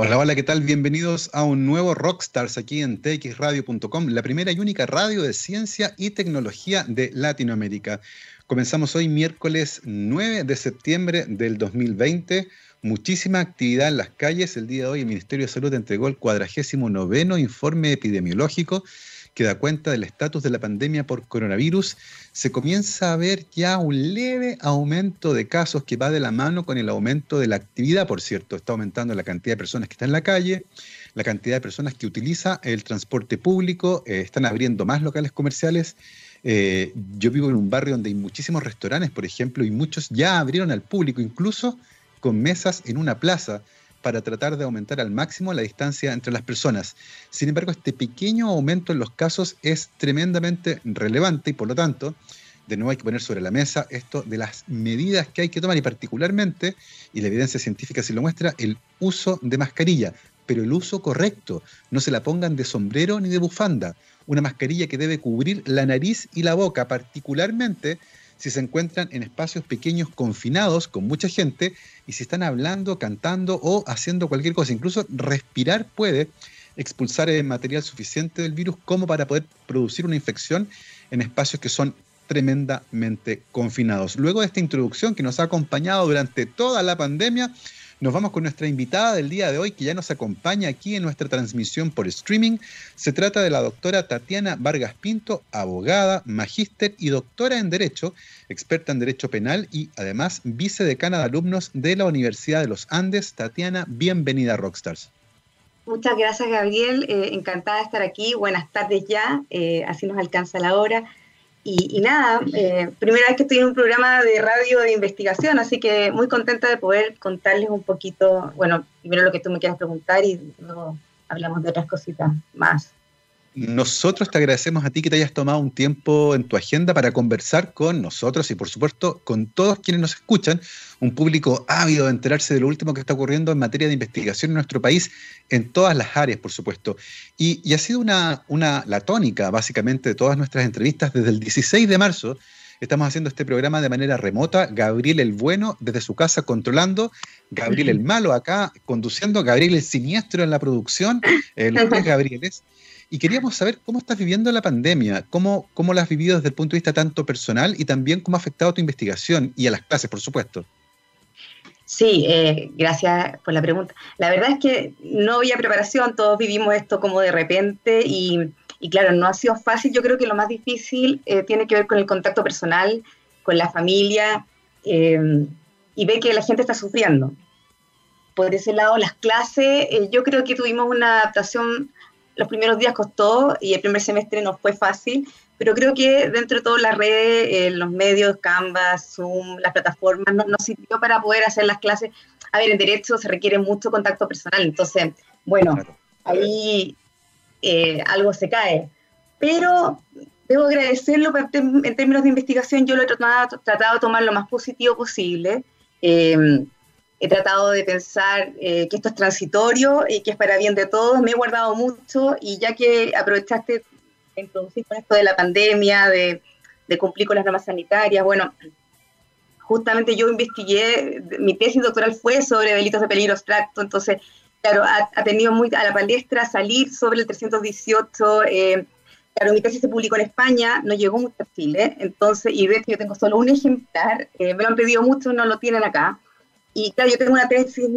Hola, hola, ¿qué tal? Bienvenidos a un nuevo Rockstars aquí en txradio.com, la primera y única radio de ciencia y tecnología de Latinoamérica. Comenzamos hoy miércoles 9 de septiembre del 2020. Muchísima actividad en las calles. El día de hoy el Ministerio de Salud entregó el cuadragésimo noveno informe epidemiológico que da cuenta del estatus de la pandemia por coronavirus, se comienza a ver ya un leve aumento de casos que va de la mano con el aumento de la actividad, por cierto, está aumentando la cantidad de personas que están en la calle, la cantidad de personas que utiliza el transporte público, eh, están abriendo más locales comerciales. Eh, yo vivo en un barrio donde hay muchísimos restaurantes, por ejemplo, y muchos ya abrieron al público, incluso con mesas en una plaza para tratar de aumentar al máximo la distancia entre las personas. Sin embargo, este pequeño aumento en los casos es tremendamente relevante y por lo tanto, de nuevo hay que poner sobre la mesa esto de las medidas que hay que tomar y particularmente, y la evidencia científica sí lo muestra, el uso de mascarilla, pero el uso correcto. No se la pongan de sombrero ni de bufanda. Una mascarilla que debe cubrir la nariz y la boca, particularmente si se encuentran en espacios pequeños confinados con mucha gente y si están hablando, cantando o haciendo cualquier cosa. Incluso respirar puede expulsar el material suficiente del virus como para poder producir una infección en espacios que son tremendamente confinados. Luego de esta introducción que nos ha acompañado durante toda la pandemia, nos vamos con nuestra invitada del día de hoy, que ya nos acompaña aquí en nuestra transmisión por streaming. Se trata de la doctora Tatiana Vargas Pinto, abogada, magíster y doctora en Derecho, experta en Derecho Penal y además vicedecana de alumnos de la Universidad de los Andes. Tatiana, bienvenida a Rockstars. Muchas gracias, Gabriel. Eh, encantada de estar aquí. Buenas tardes ya. Eh, así nos alcanza la hora. Y, nada, eh, primera vez que estoy en un programa de radio de investigación, así que muy contenta de poder contarles un poquito, bueno, primero lo que tú me quieras preguntar y luego hablamos de otras cositas más. Nosotros te agradecemos a ti que te hayas tomado un tiempo en tu agenda para conversar con nosotros y por supuesto con todos quienes nos escuchan, un público ávido de enterarse de lo último que está ocurriendo en materia de investigación en nuestro país, en todas las áreas, por supuesto. Y, ha sido una, una, la tónica, básicamente, de todas nuestras entrevistas desde el 16 de marzo. Estamos haciendo este programa de manera remota. Gabriel el Bueno desde su casa controlando, Gabriel el Malo acá conduciendo, Gabriel el Siniestro en la producción, eh, los tres Gabrieles. Y queríamos saber cómo estás viviendo la pandemia, cómo, cómo la has vivido desde el punto de vista tanto personal y también cómo ha afectado a tu investigación y a las clases, por supuesto. Sí, eh, gracias por la pregunta. La verdad es que no había preparación, todos vivimos esto como de repente y, claro, no ha sido fácil. Yo creo que lo más difícil eh, tiene que ver con el contacto personal, con la familia eh, y ve que la gente está sufriendo. Por ese lado, las clases, yo creo que tuvimos una adaptación los primeros días costó y el primer semestre no fue fácil, pero creo que dentro de todas las redes, eh, los medios, Canvas, Zoom, las plataformas, nos no sirvió para poder hacer las clases. A ver, en derecho se requiere mucho contacto personal, entonces, bueno, ahí eh, algo se cae. Pero debo agradecerlo en términos de investigación, yo lo he tratado, tratado de tomar lo más positivo posible. Eh, he tratado de pensar eh, que esto es transitorio y que es para bien de todos. Me he guardado mucho y ya que aprovechaste introducir con esto de la pandemia, de, cumplir con las normas sanitarias, bueno, justamente yo investigué, mi tesis doctoral fue sobre delitos de peligro abstracto, entonces, claro, ha, tenido muy a la palestra salir sobre el 318. Eh, claro, mi tesis se publicó en España, no llegó mucho a Chile, entonces, y de hecho yo tengo solo un ejemplar, eh, me lo han pedido mucho, no lo tienen acá. Y claro, yo tengo una tesis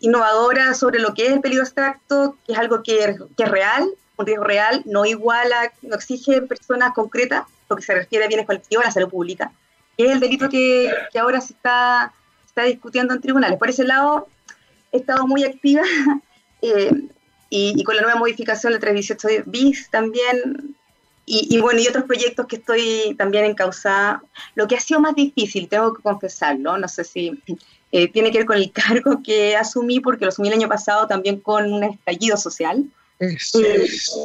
innovadora sobre lo que es el peligro abstracto, que es algo que, es real, un riesgo real, no iguala, no exige personas concretas, lo que se refiere a bienes colectivos, a la salud pública, que es el delito que, ahora se está, está discutiendo en tribunales. Por ese lado, he estado muy activa eh, y, y, con la nueva modificación del 318 bis también y, bueno, y otros proyectos que estoy también encausada. Lo que ha sido más difícil, tengo que confesarlo, no sé si eh, tiene que ver con el cargo que asumí, porque lo asumí el año pasado también con un estallido social. Eh,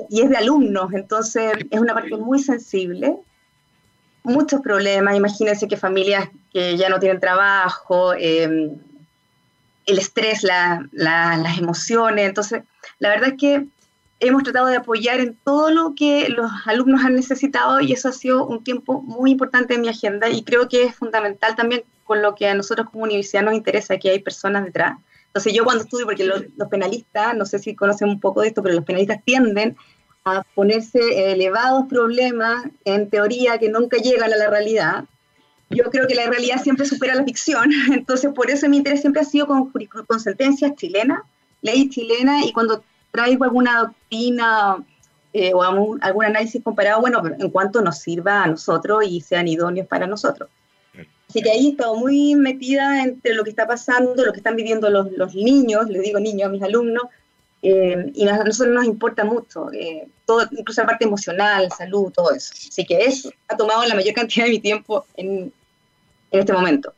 y es de alumnos, entonces es una parte muy sensible. Muchos problemas, imagínense que familias que ya no tienen trabajo, em, el estrés, las emociones. Entonces, la verdad es que hemos tratado de apoyar en todo lo que los alumnos han necesitado y eso ha sido un tiempo muy importante en mi agenda y creo que es fundamental también con lo que a nosotros como universidad nos interesa, que hay personas detrás Entonces yo cuando estudio, porque los, penalistas, no sé si conocen un poco de esto, pero los penalistas tienden a ponerse elevados problemas en teoría que nunca llegan a la realidad. Yo creo que la realidad siempre supera la ficción, entonces por eso mi interés siempre ha sido con, con sentencias chilenas, ley chilena, y cuando traigo alguna doctrina eh, o algún, análisis comparado, bueno, en cuanto nos sirva a nosotros y sean idóneos para nosotros. Así que ahí he estado muy metida entre lo que está pasando, lo que están viviendo los, los niños, les digo niños a mis alumnos, eh, y a nosotros nos importa mucho, eh, todo, incluso la parte emocional, salud, todo eso. Así que eso ha tomado la mayor cantidad de mi tiempo en, en este momento.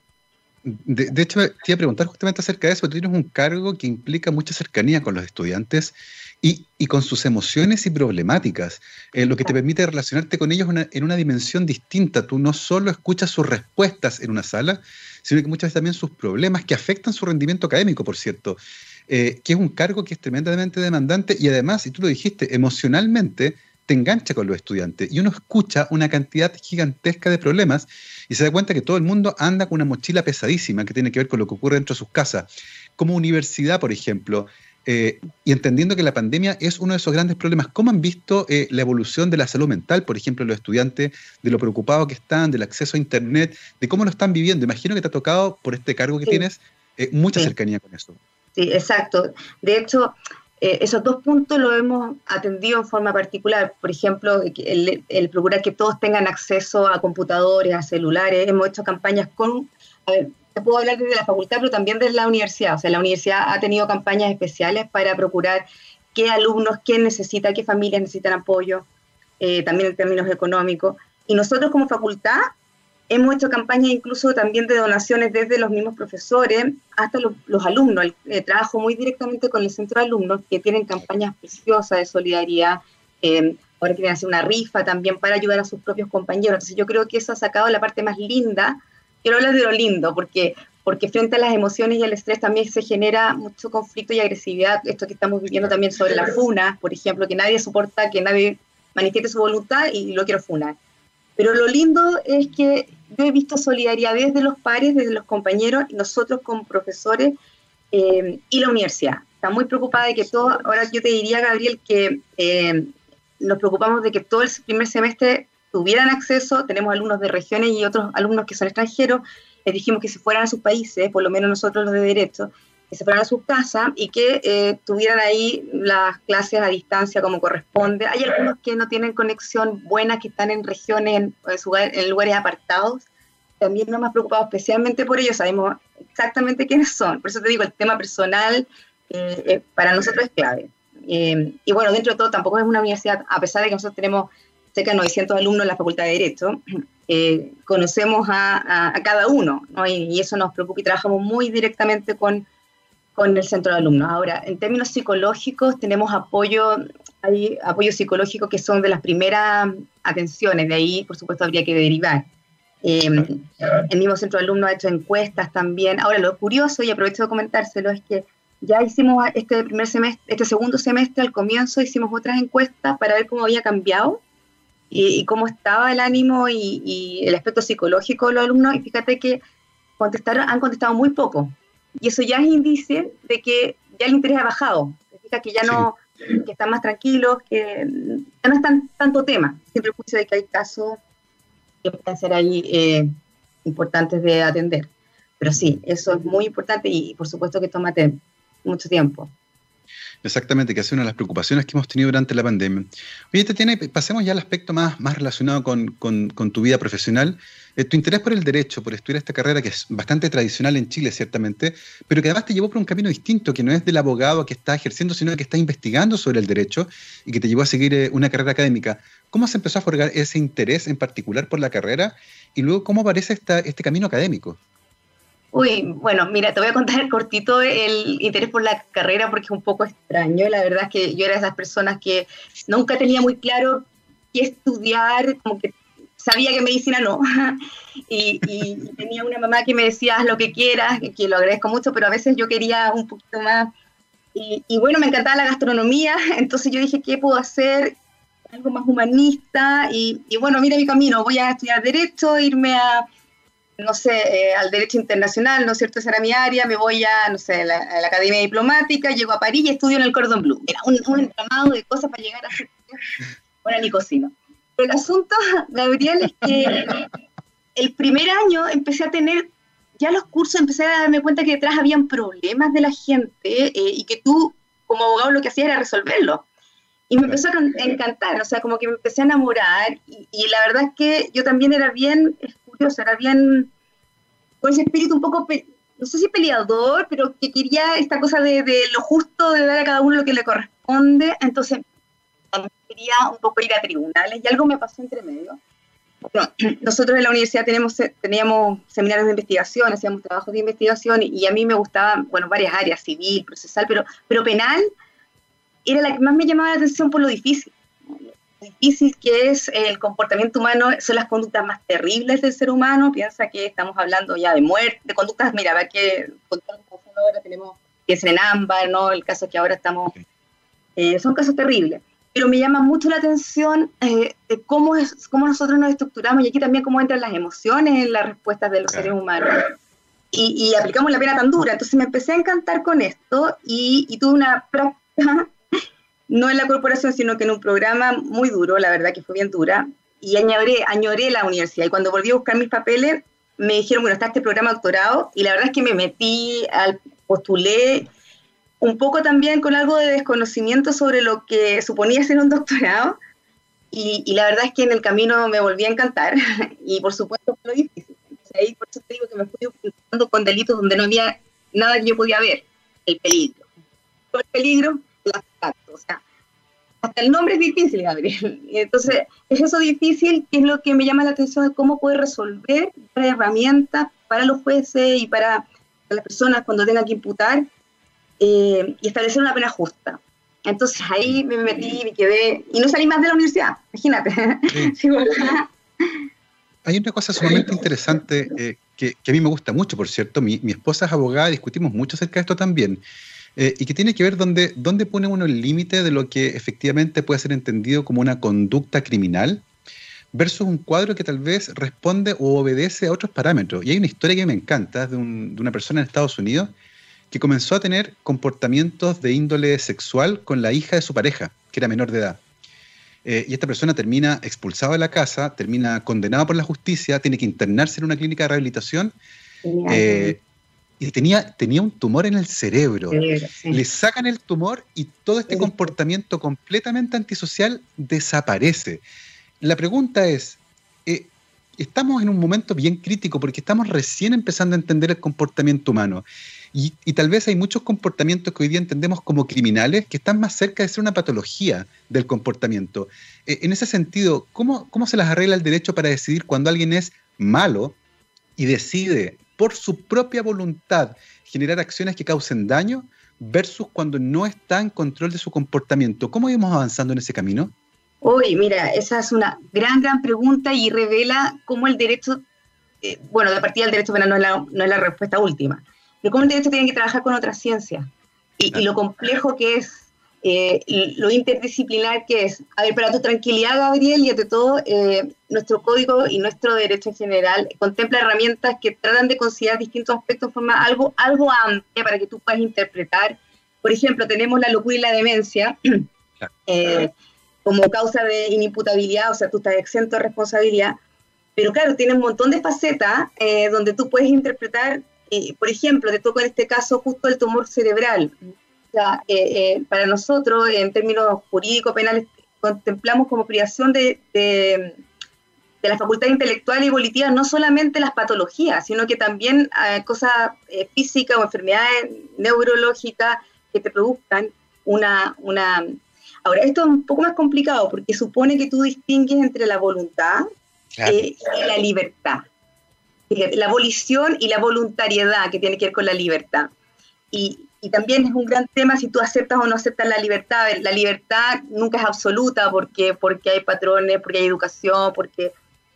De, de, hecho, te iba a preguntar justamente acerca de eso, tú tienes un cargo que implica mucha cercanía con los estudiantes y, y con sus emociones y problemáticas, eh, lo que te permite relacionarte con ellos en una dimensión distinta. Tú no solo escuchas sus respuestas en una sala, sino que muchas veces también sus problemas que afectan su rendimiento académico, por cierto, eh, que es un cargo que es tremendamente demandante y además, y tú lo dijiste, emocionalmente te engancha con los estudiantes y uno escucha una cantidad gigantesca de problemas y se da cuenta que todo el mundo anda con una mochila pesadísima que tiene que ver con lo que ocurre dentro de sus casas. Como universidad, por ejemplo, eh, y entendiendo que la pandemia es uno de esos grandes problemas, ¿cómo han visto eh, la evolución de la salud mental, por ejemplo, los estudiantes, de lo preocupados que están, del acceso a Internet, de cómo lo están viviendo? Imagino que te ha tocado, por este cargo que tienes, eh, mucha cercanía con eso. Sí, exacto. De hecho, esos dos puntos lo hemos atendido en forma particular. Por ejemplo, el, el, procurar que todos tengan acceso a computadores, a celulares. Hemos hecho campañas con... A ver, te puedo hablar desde la facultad, pero también desde la universidad. O sea, la universidad ha tenido campañas especiales para procurar qué alumnos, quién necesita, qué familias necesitan apoyo, eh, también en términos económicos. Y nosotros como facultad hemos hecho campañas incluso también de donaciones desde los mismos profesores hasta los, alumnos. Eh, trabajo muy directamente con el centro de alumnos que tienen campañas preciosas de solidaridad. Eh, ahora quieren hacer una rifa también para ayudar a sus propios compañeros. Entonces yo creo que eso ha sacado la parte más linda quiero hablar de lo lindo, porque, porque frente a las emociones y al estrés también se genera mucho conflicto y agresividad, esto que estamos viviendo también sobre la funa, por ejemplo, que nadie soporta que nadie manifieste su voluntad y lo quiero funar. Pero lo lindo es que yo he visto solidaridad desde los pares, desde los compañeros, nosotros como profesores eh, y la universidad. Está muy preocupada de que todo, ahora yo te diría, Gabriel, que eh, nos preocupamos de que todo el primer semestre tuvieran acceso, tenemos alumnos de regiones y otros alumnos que son extranjeros, les dijimos que se fueran a sus países, por lo menos nosotros los de Derecho, que se fueran a sus casas y que eh, tuvieran ahí las clases a distancia como corresponde. Hay algunos que no tienen conexión buena, que están en regiones, en, en lugares apartados. También nos hemos preocupado especialmente por ellos, sabemos exactamente quiénes son. Por eso te digo, el tema personal eh, eh, para nosotros es clave. y bueno, dentro de todo tampoco es una universidad, a pesar de que nosotros tenemos cerca de 900 alumnos en la Facultad de Derecho, eh, conocemos a, cada uno, y, eso nos preocupa y trabajamos muy directamente con, con el centro de alumnos. Ahora, en términos psicológicos, tenemos apoyo, hay apoyo psicológico que son de las primeras atenciones, de ahí, por supuesto, habría que derivar. Eh, el mismo centro de alumnos ha hecho encuestas también. Ahora, lo curioso, y aprovecho de comentárselo, es que ya hicimos este primer semestre, este segundo semestre, al comienzo hicimos otras encuestas para ver cómo había cambiado y, cómo estaba el ánimo y, el aspecto psicológico de los alumnos. Y fíjate que contestaron, han contestado muy poco. Y eso ya es índice de que ya el interés ha bajado. Fíjate que ya no, que están más tranquilos, que ya no están tanto tema. Siempre juicio de que hay casos que pueden ser ahí eh, importantes de atender. Pero sí, eso es muy importante y por supuesto que toma mucho tiempo. Exactamente, que es una de las preocupaciones que hemos tenido durante la pandemia. Oye, tiene, pasemos ya al aspecto más, más relacionado con, tu vida profesional. Eh, tu interés por el derecho, por estudiar esta carrera que es bastante tradicional en Chile, ciertamente, pero que además te llevó por un camino distinto, que no es del abogado que está ejerciendo, sino que está investigando sobre el derecho y que te llevó a seguir eh, una carrera académica. ¿Cómo se empezó a forjar ese interés en particular por la carrera y luego cómo aparece esta, este camino académico? Uy, bueno, mira, te voy a contar cortito el interés por la carrera porque es un poco extraño. La verdad es que yo era de esas personas que nunca tenía muy claro qué estudiar, como que sabía que medicina no. y, tenía una mamá que me decía, haz lo que quieras, que lo agradezco mucho, pero a veces yo quería un poquito más. Y, y bueno, me encantaba la gastronomía, entonces yo dije, ¿qué puedo hacer? Algo más humanista. Y, y bueno, mira mi camino, voy a estudiar derecho, irme a no sé, eh, al derecho internacional, ¿no es cierto? Esa era mi área, me voy a, no sé, a la, Academia Diplomática, llego a París y estudio en el Cordon Bleu. Era un, un entramado de cosas para llegar a ser una nicocino. Pero el asunto, Gabriel, es que el primer año empecé a tener ya los cursos empecé a darme cuenta que detrás habían problemas de la gente eh, y que tú, como abogado, lo que hacías era resolverlo. Y me empezó a encantar, o sea, como que me empecé a enamorar y, la verdad es que yo también era bien, curioso, era bien con ese espíritu un poco, no sé si peleador, pero que quería esta cosa de, lo justo, de dar a cada uno lo que le corresponde. Entonces, quería un poco ir a tribunales y algo me pasó entre medio nosotros en la universidad tenemos, teníamos seminarios de investigación, hacíamos trabajos de investigación y, a mí me gustaban, bueno, varias áreas, civil, procesal, pero, pero penal era la que más me llamaba la atención por lo difícil. Difícil que es el comportamiento humano, son las conductas más terribles del ser humano. Piensa que estamos hablando ya de muerte, de conductas, mira, va que ahora tenemos que es en ámbar, ¿no? El caso que ahora estamos, eh, son casos terribles pero me llama mucho la atención eh, de cómo, es, cómo nosotros nos estructuramos y aquí también cómo entran las emociones en las respuestas de los seres humanos. Y, aplicamos la pena tan dura. Entonces me empecé a encantar con esto y, tuve una práctica, no en la corporación, sino que en un programa muy duro, la verdad que fue bien dura, y añoré, añoré la universidad. Y cuando volví a buscar mis papeles, me dijeron, bueno, está este programa doctorado, y la verdad es que me metí, al, postulé, un poco también con algo de desconocimiento sobre lo que suponía ser un doctorado. Y, la verdad es que en el camino me volví a encantar y por supuesto fue lo difícil. ahí por eso te digo que me fui enfrentando con delitos donde no había nada que yo podía ver. El peligro. El peligro, abstracto. O sea, hasta el nombre es difícil, Gabriel. Entonces, es eso difícil que es lo que me llama la atención de cómo poder resolver herramientas para los jueces y para las personas cuando tengan que imputar eh, y establecer una pena justa. Entonces ahí me metí, me quedé y no salí más de la universidad, imagínate. Hay una cosa sumamente interesante eh, que, a mí me gusta mucho, por cierto. Mi, esposa es abogada, discutimos mucho acerca de esto también. Eh, y que tiene que ver dónde, dónde pone uno el límite de lo que efectivamente puede ser entendido como una conducta criminal versus un cuadro que tal vez responde o obedece a otros parámetros. Y hay una historia que me encanta de, de una persona en Estados Unidos que comenzó a tener comportamientos de índole sexual con la hija de su pareja, que era menor de edad. Eh, y esta persona termina expulsada de la casa, termina condenada por la justicia, tiene que internarse en una clínica de rehabilitación. Eh, y tenía, tenía un tumor en el cerebro. Le sacan el tumor y todo este comportamiento completamente antisocial desaparece. La pregunta es, eh, estamos en un momento bien crítico porque estamos recién empezando a entender el comportamiento humano. Y, tal vez hay muchos comportamientos que hoy día entendemos como criminales que están más cerca de ser una patología del comportamiento. Eh, en ese sentido, ¿cómo, ¿cómo se las arregla el derecho para decidir cuando alguien es malo y decide por su propia voluntad generar acciones que causen daño versus cuando no está en control de su comportamiento? ¿Cómo íbamos avanzando en ese camino? Uy, mira, esa es una gran, gran pregunta y revela cómo el derecho, eh, bueno, de partida el derecho penal no es la, no es la respuesta última, pero cómo el derecho tiene que trabajar con otras ciencias y, lo complejo que es, eh, lo interdisciplinar que es. A ver, para tu tranquilidad, Gabriel, y ante todo, eh, nuestro código y nuestro derecho en general contempla herramientas que tratan de considerar distintos aspectos de forma algo, algo amplia para que tú puedas interpretar. Por ejemplo, tenemos la locura y la demencia. Eh, como causa de inimputabilidad, o sea, tú estás exento de responsabilidad, pero claro, tiene un montón de facetas donde tú puedes interpretar eh, por ejemplo, te toco en este caso justo el tumor cerebral. Sea, eh, eh, para nosotros, en términos jurídicos penales, contemplamos como privación de, de, la facultad intelectual y volitiva no solamente las patologías, sino que también cosas físicas o enfermedades neurológicas que te produzcan una, una... Ahora, esto es un poco más complicado porque supone que tú distingues entre la voluntad y la libertad la abolición y la voluntariedad que tiene que ver con la libertad. Y, también es un gran tema si tú aceptas o no aceptas la libertad. La libertad nunca es absoluta porque, porque hay patrones, porque hay educación, porque,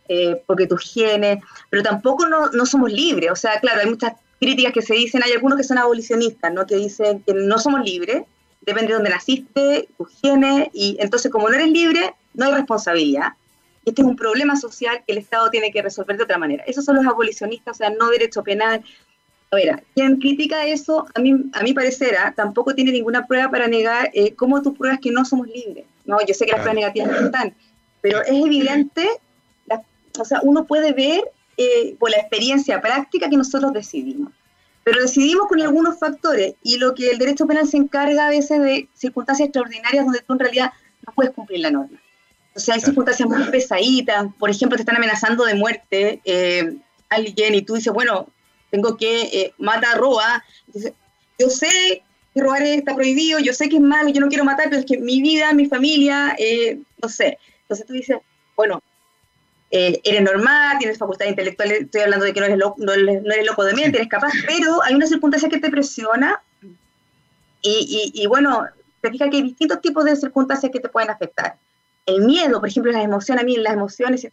eh, porque tus genes, pero tampoco no, no, somos libres. O sea, claro, hay muchas críticas que se dicen, hay algunos que son abolicionistas, ¿no? que dicen que no somos libres, depende de dónde naciste, tus genes, y entonces como no eres libre, no hay responsabilidad. este es un problema social que el Estado tiene que resolver de otra manera. Esos son los abolicionistas, o sea, no derecho penal. A ver, quien critica eso, a mí, a mi parecer, ¿ah? tampoco tiene ninguna prueba para negar eh, cómo tú pruebas que no somos libres. No, yo sé que las pruebas negativas no están, pero es evidente, o sea, uno puede ver eh, por la experiencia práctica que nosotros decidimos. Pero decidimos con algunos factores y lo que el derecho penal se encarga a veces de circunstancias extraordinarias donde tú en realidad no puedes cumplir la norma. O sea, hay circunstancias muy pesaditas, por ejemplo, te están amenazando de muerte eh, alguien y tú dices, bueno, tengo que eh, matar, roba. Entonces, yo sé que robar está prohibido, yo sé que es malo, yo no quiero matar, pero es que mi vida, mi familia, eh, no sé. Entonces tú dices, bueno, eh, eres normal, tienes facultades intelectuales, estoy hablando de que no eres, no, eres loco de mente, eres capaz, pero hay una circunstancia que te presiona y, y, bueno, te fijas que hay distintos tipos de circunstancias que te pueden afectar. El miedo, por ejemplo, las emociones, a mí las emociones,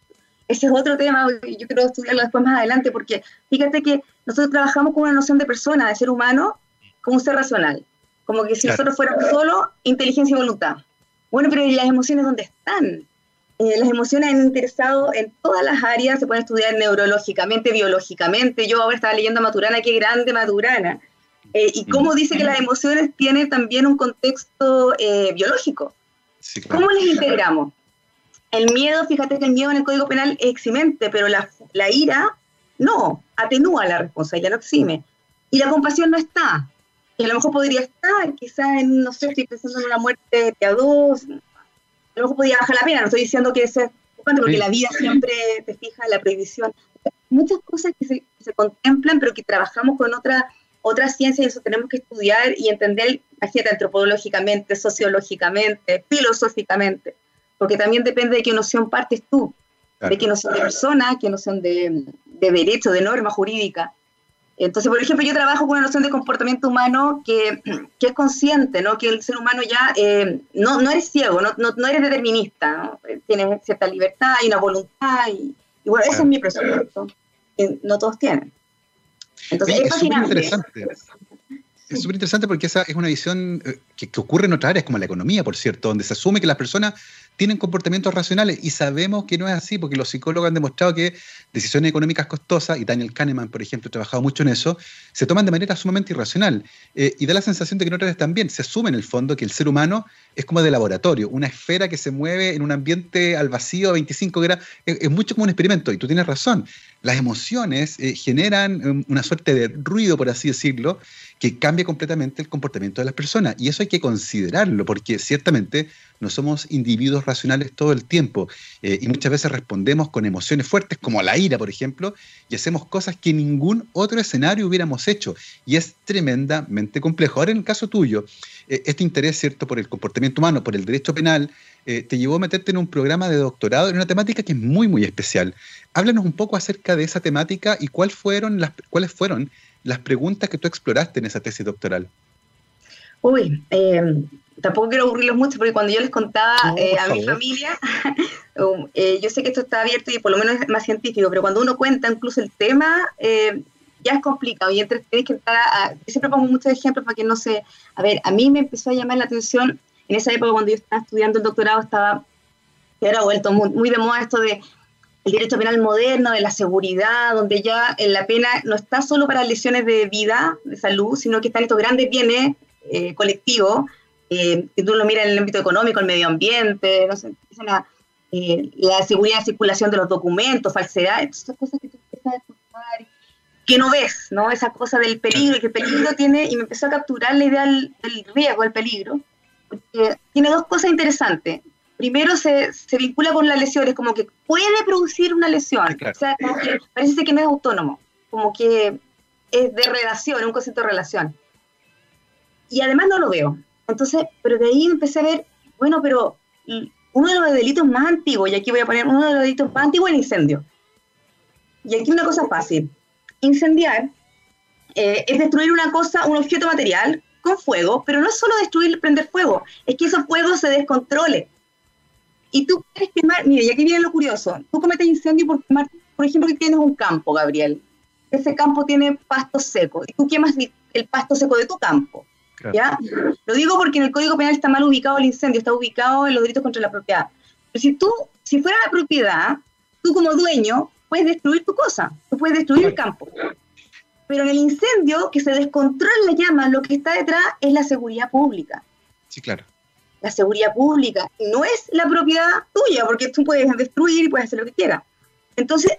ese es otro tema, yo quiero estudiarlo después más adelante, porque fíjate que nosotros trabajamos con una noción de persona, de ser humano, como un ser racional, como que si nosotros fuéramos solo inteligencia y voluntad. Bueno, pero ¿y las emociones dónde están? Eh, las emociones han interesado en todas las áreas, se pueden estudiar neurológicamente, biológicamente. Yo ahora estaba leyendo a Maturana, qué grande Maturana, eh, y cómo dice que las emociones tienen también un contexto eh, biológico. ¿Cómo las integramos? El miedo, fíjate que el miedo en el Código Penal es eximente, pero la, la ira no, atenúa la responsabilidad, lo exime. Y la compasión no está. Y a lo mejor podría estar, quizás en, no sé, estoy pensando en una muerte de a dos, a lo mejor podría bajar la pena, no estoy diciendo que sea porque la vida siempre te fija la prohibición. Muchas cosas que se, contemplan, pero que trabajamos con otra, otra ciencia y eso tenemos que estudiar y entender, imagínate, antropológicamente, sociológicamente, filosóficamente, porque también depende de qué noción partes tú, de qué noción de persona, qué noción de, de derecho, de norma jurídica. Entonces, por ejemplo, yo trabajo con una noción de comportamiento humano que, que es consciente, ¿no? Que el ser humano ya eh, no, no eres ciego, no, no, eres determinista, ¿no? Tienes cierta libertad y una voluntad y, bueno, ese es mi presupuesto. no todos tienen. Entonces, es, es interesante. Es súper interesante porque esa es una visión eh, que, que, ocurre en otras áreas, como la economía, por cierto, donde se asume que las personas tienen comportamientos racionales y sabemos que no es así porque los psicólogos han demostrado que decisiones económicas costosas, y Daniel Kahneman, por ejemplo, ha trabajado mucho en eso, se toman de manera sumamente irracional. Eh, y da la sensación de que en otras también se asume en el fondo que el ser humano es como de laboratorio, una esfera que se mueve en un ambiente al vacío a 25 grados, es, mucho como un experimento, y tú tienes razón. Las emociones eh, generan um, una suerte de ruido, por así decirlo, que cambia completamente el comportamiento de las personas. Y eso hay que considerarlo, porque ciertamente no somos individuos racionales todo el tiempo eh, y muchas veces respondemos con emociones fuertes como la ira, por ejemplo, y hacemos cosas que ningún otro escenario hubiéramos hecho y es tremendamente complejo. Ahora en el caso tuyo, eh, este interés, ¿cierto?, por el comportamiento humano, por el derecho penal, eh, te llevó a meterte en un programa de doctorado en una temática que es muy, muy especial. Háblanos un poco acerca de esa temática y cuál fueron las, cuáles fueron las preguntas que tú exploraste en esa tesis doctoral. Uy, tampoco quiero aburrirlos mucho porque cuando yo les contaba eh, a mi familia, um, eh, yo sé que esto está abierto y por lo menos es más científico, pero cuando uno cuenta incluso el tema, eh, ya es complicado y entre, tienes que entrar a, Yo siempre pongo muchos ejemplos para que no se... A ver, a mí me empezó a llamar la atención, en esa época cuando yo estaba estudiando el doctorado, estaba... Era vuelto muy, muy de moda esto de el derecho penal moderno, de la seguridad, donde ya la pena no está solo para lesiones de vida, de salud, sino que están estos grandes bienes colectivos eh, si tú lo miras en el ámbito económico, el medio ambiente, no sé, la, eh, la seguridad de circulación de los documentos, falsedad, esas cosas que tú empiezas a escuchar, que no ves, ¿no? Esa cosa del peligro, y que el peligro tiene, y me empezó a capturar la idea del, riesgo, del peligro, porque tiene dos cosas interesantes. Primero, se, se, vincula con las lesiones, como que puede producir una lesión, o sea, como que parece que no es autónomo, como que es de relación, un concepto de relación. Y además no lo veo. Entonces, pero de ahí empecé a ver, bueno, pero uno de los delitos más antiguos, y aquí voy a poner uno de los delitos más antiguos, el incendio. Y aquí una cosa fácil. Incendiar eh, es destruir una cosa, un objeto material con fuego, pero no es solo destruir, prender fuego, es que ese fuego se descontrole. Y tú quieres quemar, mire, y aquí viene lo curioso, tú cometes incendio por quemar, por ejemplo, que tienes un campo, Gabriel. Ese campo tiene pasto seco, y tú quemas el pasto seco de tu campo. ¿Ya? Lo digo porque en el Código Penal está mal ubicado el incendio, está ubicado en los delitos contra la propiedad. Pero si tú, si fuera la propiedad, tú como dueño puedes destruir tu cosa, tú puedes destruir el campo. Pero en el incendio, que se descontrola la llama, lo que está detrás es la seguridad pública. Sí, claro. La seguridad pública no es la propiedad tuya, porque tú puedes destruir y puedes hacer lo que quieras. Entonces,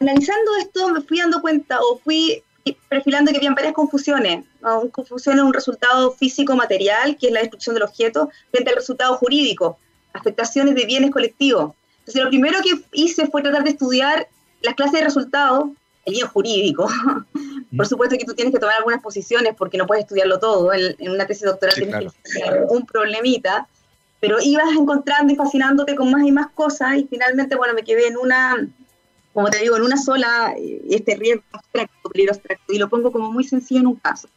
analizando esto, me fui dando cuenta o fui perfilando que habían varias confusiones. ¿No? Confusión es un resultado físico-material, que es la destrucción del objeto, frente al resultado jurídico, afectaciones de bienes colectivos. Entonces, lo primero que hice fue tratar de estudiar las clases de resultados, el bien jurídico. Por supuesto que tú tienes que tomar algunas posiciones porque no puedes estudiarlo todo. En, una tesis doctoral tienes que estudiar un problemita, pero ibas encontrando y fascinándote con más y más cosas y finalmente, bueno, me quedé en una, como te digo, en una sola, eh, este riesgo abstracto, peligro abstracto, y lo pongo como muy sencillo en un caso,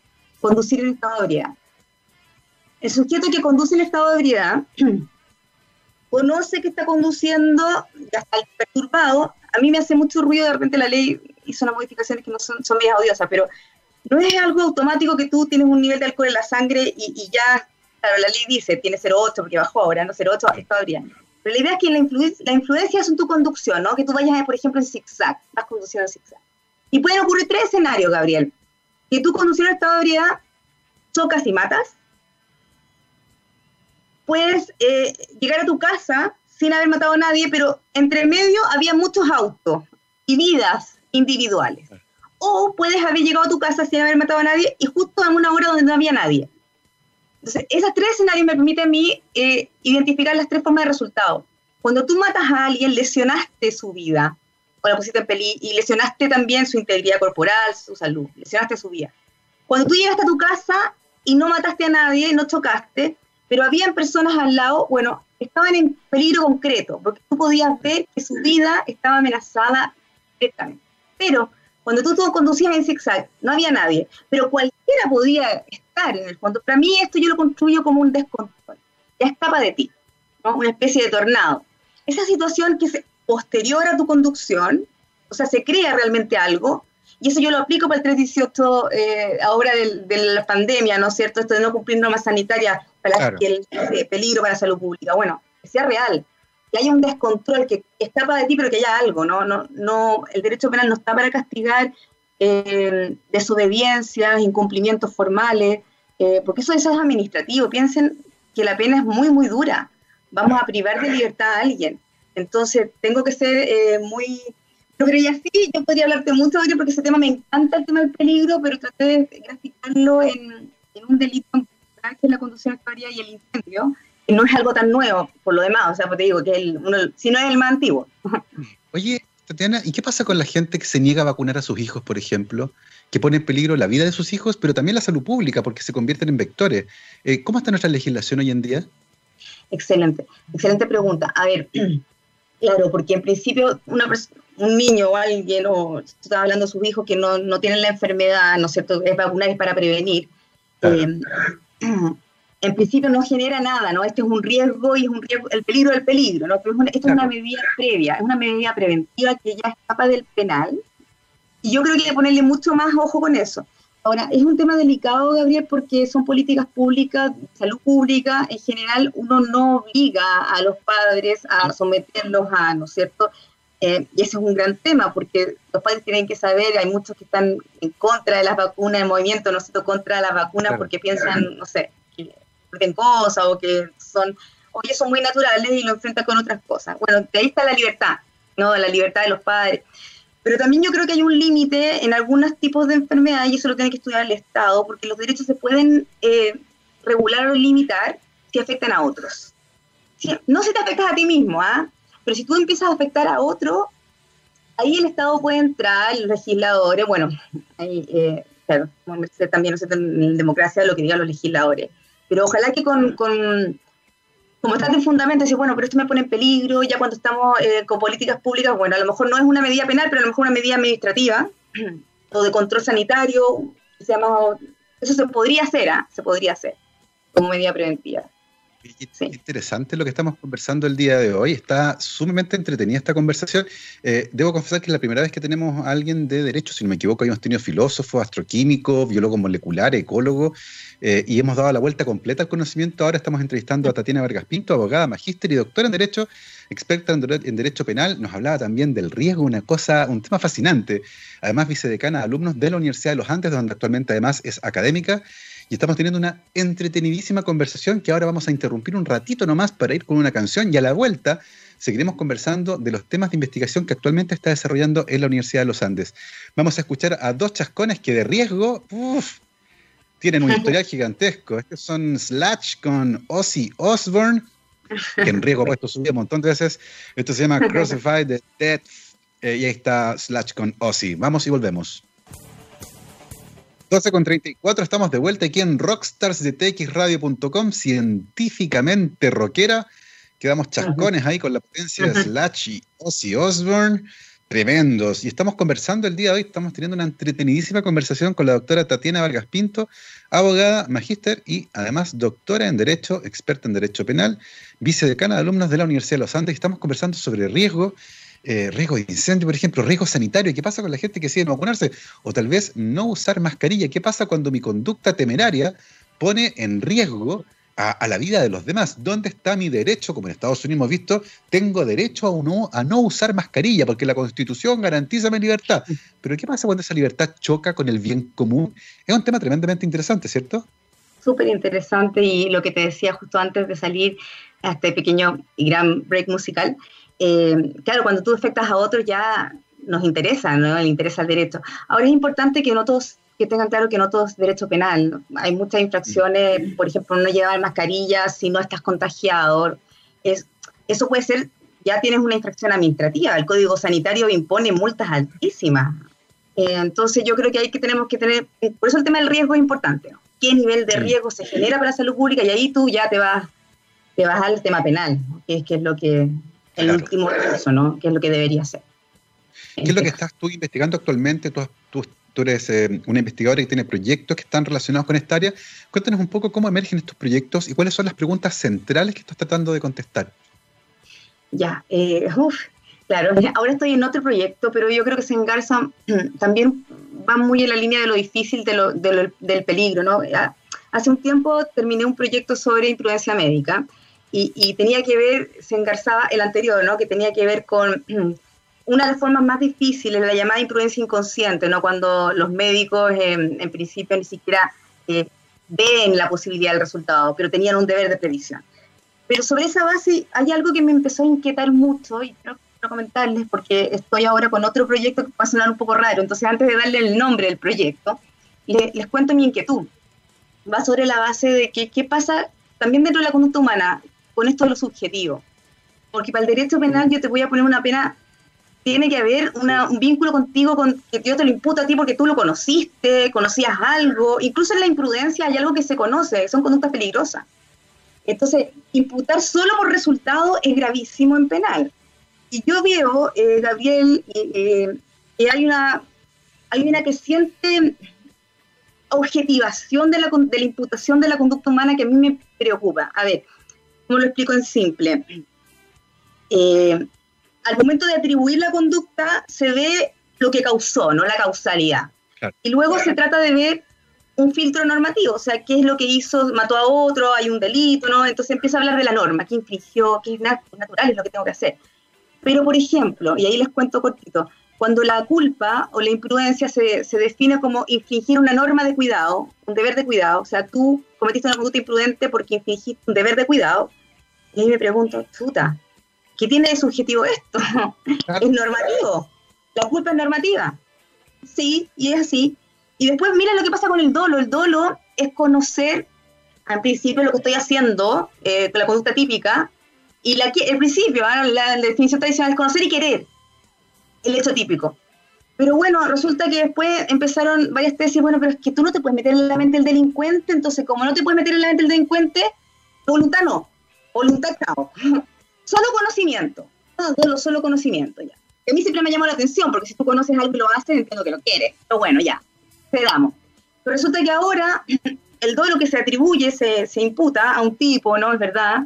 conducir en estado de ebriedad. El sujeto que conduce en estado de ebriedad conoce que está conduciendo, ya está perturbado, a mí me hace mucho ruido, de repente la ley hizo unas modificaciones que no son, son medias odiosas, pero no es algo automático que tú tienes un nivel de alcohol en la sangre y, ya, claro, la ley dice, tiene 0,8 porque bajó ahora, no 0,8 está bien. Pero la idea es que la, influencia, la influencia es en tu conducción, ¿no? Que tú vayas, por ejemplo, en zigzag, vas conduciendo en zigzag. Y pueden ocurrir tres escenarios, Gabriel. Que tú conduciendo en estado de ebriedad chocas y matas. Puedes eh, llegar a tu casa sin haber matado a nadie, pero entre medio había muchos autos y vidas individuales. O puedes haber llegado a tu casa sin haber matado a nadie y justo en una hora donde no había nadie. Entonces, esos tres escenarios me permiten a mí eh, identificar las tres formas de resultado. Cuando tú matas a alguien, lesionaste su vida, o la pusiste en peligro, y lesionaste también su integridad corporal, su salud, lesionaste su vida. Cuando tú llegaste a tu casa y no mataste a nadie, no chocaste, pero habían personas al lado, bueno, estaban en peligro concreto, porque tú podías ver que su vida estaba amenazada directamente. Pero cuando tú, tú conducías en zigzag, no había nadie, pero cualquiera podía estar en el fondo. Para mí esto yo lo construyo como un descontrol, ya escapa de ti, ¿no? una especie de tornado. Esa situación que es posterior a tu conducción, o sea, se crea realmente algo, y eso yo lo aplico para el 318 eh, ahora de, la pandemia, ¿no es cierto? Esto de no cumplir normas sanitarias para que el eh, peligro para la salud pública. Bueno, que sea real, que haya un descontrol, que escapa de ti, pero que haya algo, ¿no? no, no el derecho penal no está para castigar eh, desobediencias, incumplimientos formales, eh, porque eso, eso es administrativo. Piensen que la pena es muy, muy dura. Vamos a privar de libertad a alguien. Entonces, tengo que ser eh, muy... Yo creía así, yo podría hablarte mucho de porque ese tema me encanta, el tema del peligro, pero traté de graficarlo en, un delito que es la conducción actuaria y el incendio, que no es algo tan nuevo, por lo demás, o sea, pues te digo, que el, si no es el más antiguo. Oye, Tatiana, ¿y qué pasa con la gente que se niega a vacunar a sus hijos, por ejemplo? Que pone en peligro la vida de sus hijos, pero también la salud pública, porque se convierten en vectores. Eh, ¿Cómo está nuestra legislación hoy en día? Excelente, excelente pregunta. A ver, claro, porque en principio una un niño o alguien, o estás hablando de sus hijos que no, no tienen la enfermedad, ¿no es cierto? Es vacunar es para prevenir. Eh, en principio no genera nada, ¿no? Este es un riesgo y es un riesgo, el peligro del peligro, ¿no? Pero esto es una medida previa, es una medida preventiva que ya escapa del penal. Y yo creo que hay que ponerle mucho más ojo con eso. Ahora, es un tema delicado, Gabriel, porque son políticas públicas, salud pública, en general uno no obliga a los padres a someterlos a, ¿no es cierto? Eh, y ese es un gran tema, porque los padres tienen que saber, hay muchos que están en contra de las vacunas, en movimiento, ¿no es cierto?, contra las vacunas porque piensan, no sé, en cosas o que son, oye, son muy naturales y lo enfrentan con otras cosas. Bueno, de ahí está la libertad, ¿no? La libertad de los padres. Pero también yo creo que hay un límite en algunos tipos de enfermedades y eso lo tiene que estudiar el Estado, porque los derechos se pueden eh, regular o limitar si afectan a otros. no se te afectas a ti mismo, ¿ah? Pero si tú empiezas a afectar a otro, ahí el Estado puede entrar, los legisladores, bueno, ahí, eh, claro, también no en democracia lo que digan los legisladores. Pero ojalá que con, con como está en fundamento, decir, bueno, pero esto me pone en peligro, ya cuando estamos eh, con políticas públicas, bueno, a lo mejor no es una medida penal, pero a lo mejor una medida administrativa o de control sanitario, se llama, eso se podría hacer, ¿ah? se podría hacer como medida preventiva. Interesante lo que estamos conversando el día de hoy. Está sumamente entretenida esta conversación. Eh, debo confesar que es la primera vez que tenemos a alguien de derecho, si no me equivoco, hemos tenido filósofos, astroquímicos, biólogos moleculares, ecólogos, eh, y hemos dado la vuelta completa al conocimiento. Ahora estamos entrevistando a Tatiana Vargas Pinto, abogada, magíster y doctora en Derecho, experta en, Derecho Penal. Nos hablaba también del riesgo, una cosa, un tema fascinante. Además, vicedecana de alumnos de la Universidad de los Andes, donde actualmente además es académica y estamos teniendo una entretenidísima conversación que ahora vamos a interrumpir un ratito nomás para ir con una canción y a la vuelta seguiremos conversando de los temas de investigación que actualmente está desarrollando en la Universidad de los Andes. Vamos a escuchar a dos chascones que de riesgo tienen un historial gigantesco. Estos son Slash con Ozzy Osbourne, que en riesgo ha puesto su vida un montón de veces. Esto se llama Crucified the Dead. Eh, y ahí está Slash con Ozzy. Vamos y volvemos. 12 con 34, estamos de vuelta aquí en rockstarsdetxradio.com, científicamente rockera. Quedamos chascones ahí con la potencia de Slash y Ozzy Osbourne, tremendos. Y estamos conversando el día de hoy, estamos teniendo una entretenidísima conversación con la doctora Tatiana Vargas Pinto, abogada, magíster y además doctora en Derecho, experta en Derecho Penal, vicedecana de alumnos de la Universidad de los Andes. Estamos conversando sobre riesgo eh, riesgo de incendio, por ejemplo, riesgo sanitario. ¿Qué pasa con la gente que sigue no vacunarse? O tal vez no usar mascarilla. ¿Qué pasa cuando mi conducta temeraria pone en riesgo a, la vida de los demás? ¿Dónde está mi derecho? Como en Estados Unidos hemos visto, tengo derecho a no, a no usar mascarilla porque la Constitución garantiza mi libertad. Pero ¿qué pasa cuando esa libertad choca con el bien común? Es un tema tremendamente interesante, ¿cierto? Súper interesante y lo que te decía justo antes de salir a este pequeño y gran break musical, eh, claro, cuando tú afectas a otros ya nos interesa, ¿no? Le interesa el derecho. Ahora es importante que no todos, que tengan claro que no todo es derecho penal. Hay muchas infracciones, por ejemplo, no llevar mascarilla si no estás contagiado. Es, eso puede ser, ya tienes una infracción administrativa. El Código Sanitario impone multas altísimas. Eh, entonces yo creo que hay que tenemos que tener, por eso el tema del riesgo es importante. ¿Qué nivel de riesgo se genera para la salud pública? Y ahí tú ya te vas, te vas al tema penal, que es, que es lo que el último caso, ¿no? Que es lo que debería ser. ¿Qué es lo que estás tú investigando actualmente? Tú, tú, eres eh, una investigadora que tiene proyectos que están relacionados con esta área. Cuéntanos un poco cómo emergen estos proyectos y cuáles son las preguntas centrales que estás tratando de contestar. Ya, eh, claro, ahora estoy en otro proyecto, pero yo creo que se engarza, también va muy en la línea de lo difícil de lo, del peligro, ¿no? Hace un tiempo terminé un proyecto sobre imprudencia médica y, tenía que ver, se engarzaba el anterior, ¿no? Que tenía que ver con una de las formas más difíciles, la llamada imprudencia inconsciente, ¿no? Cuando los médicos en principio ni siquiera eh, ven la posibilidad del resultado, pero tenían un deber de previsión. Pero sobre esa base hay algo que me empezó a inquietar mucho y quiero, comentarles porque estoy ahora con otro proyecto que va a sonar un poco raro. Entonces, antes de darle el nombre del proyecto, les cuento mi inquietud. Va sobre la base de que qué pasa también dentro de la conducta humana con esto de lo subjetivo. Porque para el derecho penal yo te voy a poner una pena, tiene que haber un vínculo contigo con que yo te lo imputo a ti porque tú lo conociste, conocías algo, incluso en la imprudencia hay algo que se conoce, son conductas peligrosas. Entonces, imputar solo por resultado es gravísimo en penal. Y yo veo, eh, Gabriel, eh, que hay una, hay una creciente objetivación de la, de la imputación de la conducta humana que a mí me preocupa. A ver, ¿Cómo lo explico en simple? Eh, al momento de atribuir la conducta se ve lo que causó, no la causalidad. Y luego se trata de ver un filtro normativo, o sea, qué es lo que hizo, mató a otro, hay un delito, ¿no? Entonces empieza a hablar de la norma, qué infringió, qué es natural, es lo que tengo que hacer. Pero, por ejemplo, y ahí les cuento cortito, cuando la culpa o la imprudencia se, se, define como infringir una norma de cuidado, un deber de cuidado, o sea, tú cometiste una conducta imprudente porque infringiste un deber de cuidado, y ahí me pregunto, chuta, ¿qué tiene de subjetivo esto? Es normativo. La culpa es normativa. Sí, y es así. Y después mira lo que pasa con el dolo. El dolo es conocer, al principio, lo que estoy haciendo, eh, con la conducta típica, y la, el principio, ¿ah? la, definición tradicional es conocer y querer el hecho típico. Pero bueno, resulta que después empezaron varias tesis, bueno, pero es que tú no te puedes meter en la mente del delincuente, entonces como no te puedes meter en la mente del delincuente, voluntad no voluntad Solo conocimiento. No, solo conocimiento ya. a mí siempre me llamó la atención, porque si tú conoces algo y lo haces, entiendo que lo quieres. Pero bueno, ya, damos. Pero resulta que ahora el dolo que se atribuye, se, se imputa a un tipo, ¿no? Es verdad.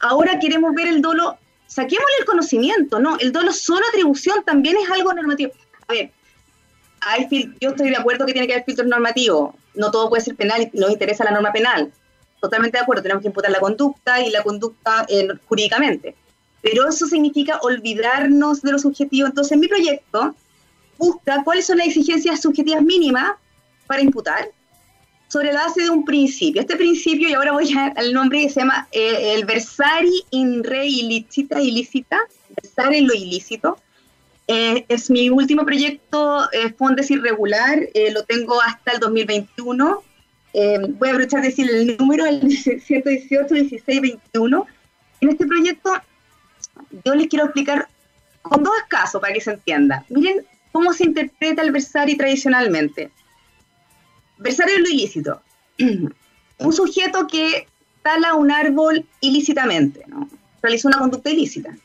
Ahora queremos ver el dolo, saquémosle el conocimiento, ¿no? El dolo solo atribución también es algo normativo. A ver, hay, yo estoy de acuerdo que tiene que haber filtros normativos. No todo puede ser penal y nos interesa la norma penal. Totalmente de acuerdo, tenemos que imputar la conducta y la conducta eh, jurídicamente. Pero eso significa olvidarnos de los subjetivos. Entonces, mi proyecto busca cuáles son las exigencias subjetivas mínimas para imputar sobre la base de un principio. Este principio, y ahora voy al nombre que se llama eh, el versari in re illicita, ilícita, versar en lo ilícito. Eh, es mi último proyecto, eh, Fondes Irregular, eh, lo tengo hasta el 2021. Voy a aprovechar de decir el número, el 118, 16, 21. En este proyecto yo les quiero explicar con dos casos para que se entienda. Miren cómo se interpreta el versari tradicionalmente. Versar es lo ilícito. un sujeto que tala un árbol ilícitamente, ¿no? realiza una conducta ilícita.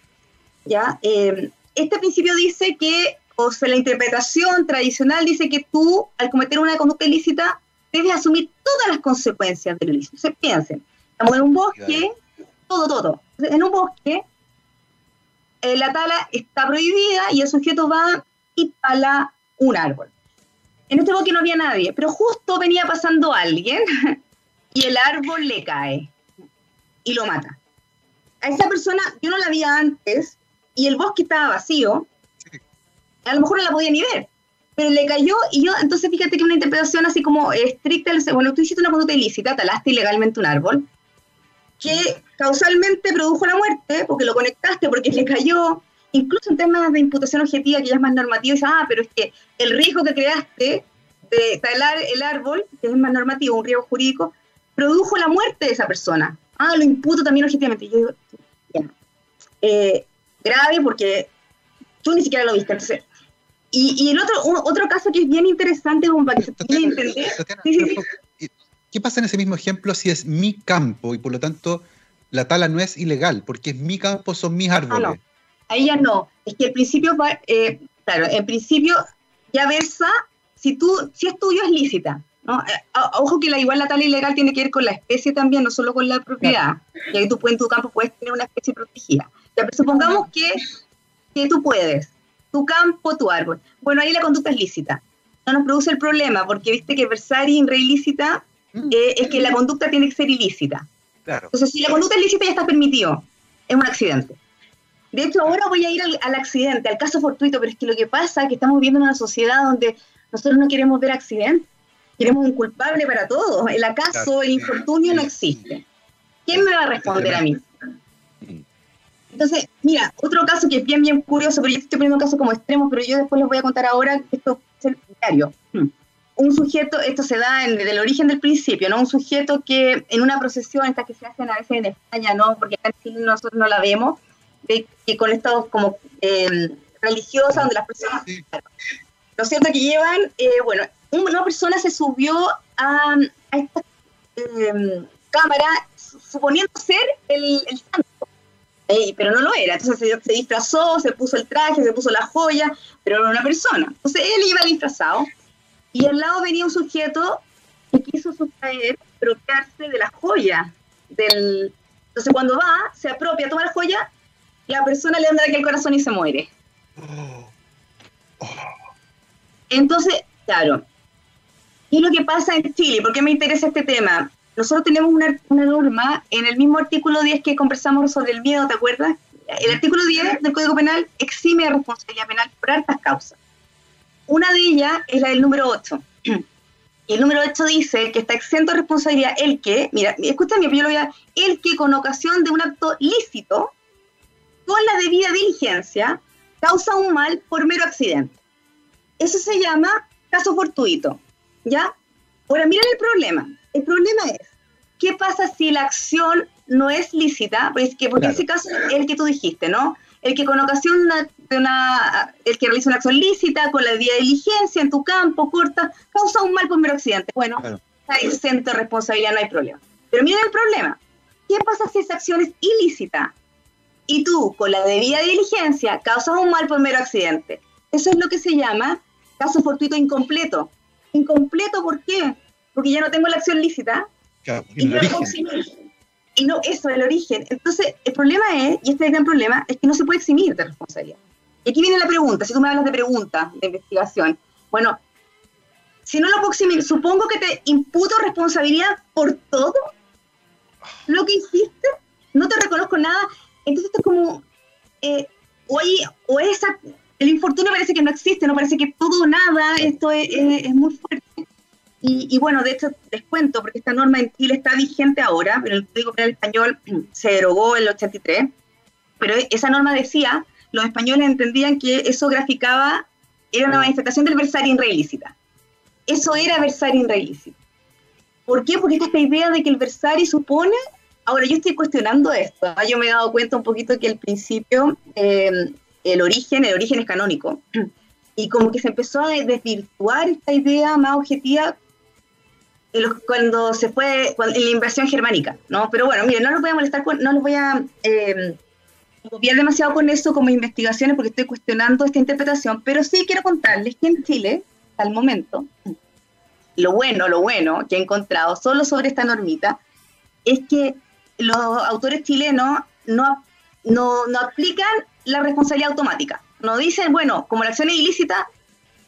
¿ya? Eh, este principio dice que, o sea, la interpretación tradicional dice que tú, al cometer una conducta ilícita, debes asumir todas las consecuencias del ilícito. Se piensen, estamos en un bosque, todo, todo. En un bosque, eh, la tala está prohibida y el sujeto va y pala un árbol. En este bosque no había nadie, pero justo venía pasando alguien y el árbol le cae y lo mata. A esa persona yo no la vi antes y el bosque estaba vacío. A lo mejor no la podía ni ver, pero le cayó y yo, entonces fíjate que una interpretación así como estricta, bueno, tú hiciste una conducta ilícita, talaste ilegalmente un árbol, que causalmente produjo la muerte, porque lo conectaste, porque le cayó, incluso en temas de imputación objetiva, que ya es más normativo, dice, ah, pero es que el riesgo que creaste de talar el árbol, que es más normativo, un riesgo jurídico, produjo la muerte de esa persona. Ah, lo imputo también objetivamente. yo digo, ya. Eh, grave porque tú ni siquiera lo viste. Entonces, y, y el otro, otro caso que es bien interesante, como para que se pueda entender. ¿Qué pasa en ese mismo ejemplo si es mi campo y por lo tanto la tala no es ilegal? Porque es mi campo, son mis árboles. Ah, no. Ahí ya no. Es que el principio, eh, claro, en principio ya versa, si, tú, si es tuyo es lícita. ¿no? Eh, ojo que la, igual la tala ilegal tiene que ver con la especie también, no solo con la propiedad. Y ahí tú en tu campo puedes tener una especie protegida. Ya, supongamos que, que tú puedes, tu campo, tu árbol. Bueno, ahí la conducta es lícita. No nos produce el problema, porque viste que versari en re ilícita mm. eh, es que la conducta tiene que ser ilícita. Claro. Entonces, si la conducta es lícita ya está permitido. Es un accidente. De hecho, ahora voy a ir al, accidente, al caso fortuito, pero es que lo que pasa es que estamos viviendo en una sociedad donde nosotros no queremos ver accidentes, queremos un culpable para todo. El acaso, el infortunio no existe. ¿Quién me va a responder a mí? Entonces, mira, otro caso que es bien, bien curioso, pero yo estoy poniendo un caso como extremo, pero yo después les voy a contar ahora que esto es el diario. Hmm. Un sujeto, esto se da desde el origen del principio, ¿no? Un sujeto que en una procesión, estas que se hacen a veces en España, ¿no? Porque acá en Chile nosotros no la vemos, de, que con estados como eh, religiosas, donde las personas... Lo cierto que llevan, eh, bueno, una persona se subió a, esta eh, cámara suponiendo ser el, el santo pero no lo era. Entonces se, disfrazó, se puso el traje, se puso la joya, pero era una persona. Entonces él iba disfrazado y al lado venía un sujeto que quiso sustraer, apropiarse de la joya. Del... Entonces cuando va, se apropia, toma la joya, la persona le anda aquí el corazón y se muere. Entonces, claro, ¿qué es lo que pasa en Chile? ¿Por qué me interesa este tema? Nosotros tenemos una, norma en el mismo artículo 10 que conversamos sobre el miedo, ¿te acuerdas? El artículo 10 del Código Penal exime de responsabilidad penal por altas causas. Una de ellas es la del número 8. Y el número 8 dice que está exento de responsabilidad el que, mira, escúchame, yo lo voy a, el que con ocasión de un acto lícito, con la debida diligencia, causa un mal por mero accidente. Eso se llama caso fortuito, ¿ya? Ahora, miren el problema. El problema es, ¿qué pasa si la acción no es lícita? Pues que, porque en ese caso es el que tú dijiste, ¿no? El que con ocasión de una, el que realiza una acción lícita con la vía de diligencia en tu campo, corta, causa un mal por mero accidente. Bueno, está exento de responsabilidad, no hay problema. Pero miren el problema. ¿Qué pasa si esa acción es ilícita? Y tú, con la debida diligencia, causas un mal por mero accidente. Eso es lo que se llama caso fortuito incompleto. Incompleto, ¿por qué? porque ya no tengo la acción lícita. y, no y no, eso, el origen. Entonces, el problema es, y este es el gran problema, es que no se puede eximir de responsabilidad. Y aquí viene la pregunta, si tú me hablas de preguntas de investigación. Bueno, si no lo puedo eximir, supongo que te imputo responsabilidad por todo lo que hiciste, no te reconozco nada. Entonces, esto es como, eh, o, o esa, el infortunio parece que no existe, no parece que todo nada, esto es, muy fuerte. Y, bueno, de hecho, les cuento, porque esta norma en Chile está vigente ahora, pero el Código Penal Español se derogó en el 83, pero esa norma decía, los españoles entendían que eso graficaba, era una manifestación del versario en ilícita. Eso era versario en ilícita. ¿Por qué? Porque esta idea de que el versario supone Ahora, yo estoy cuestionando esto. ¿ah? Yo me he dado cuenta un poquito que al principio eh, el origen, el origen es canónico. Y como que se empezó a desvirtuar esta idea más objetiva cuando se fue en la invasión germánica, ¿no? Pero bueno, miren, no los voy a molestar, no los voy a eh, demasiado con eso como investigaciones porque estoy cuestionando esta interpretación, pero sí quiero contarles que en Chile, al momento, lo bueno, lo bueno que he encontrado solo sobre esta normita, es que los autores chilenos no, no, no aplican la responsabilidad automática. No dicen, bueno, como la acción es ilícita,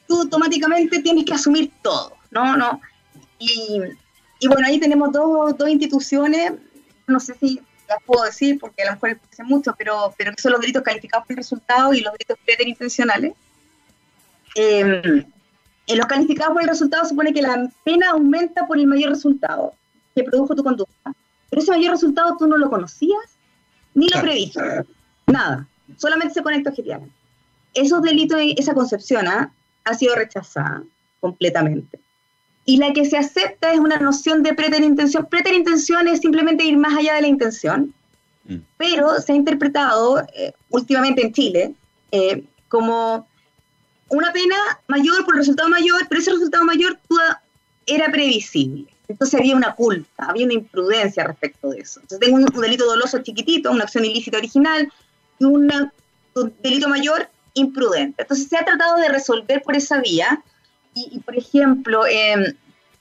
tú automáticamente tienes que asumir todo, ¿no? no y, y bueno, ahí tenemos dos, dos, instituciones, no sé si las puedo decir porque a lo mejor es mucho, pero, pero son los delitos calificados por el resultado y los delitos preterintencionales. Eh, en los calificados por el resultado supone que la pena aumenta por el mayor resultado que produjo tu conducta. Pero ese mayor resultado tú no lo conocías ni lo previste. Nada. Solamente se conecta objetivamente. Esos delitos, esa concepción ¿ah? ha sido rechazada completamente. Y la que se acepta es una noción de preterintención. Preterintención es simplemente ir más allá de la intención, mm. pero se ha interpretado eh, últimamente en Chile eh, como una pena mayor por el resultado mayor, pero ese resultado mayor era previsible. Entonces había una culpa, había una imprudencia respecto de eso. Entonces tengo un, delito doloso chiquitito, una acción ilícita original, un delito mayor imprudente. Entonces se ha tratado de resolver por esa vía. Y, por ejemplo, em,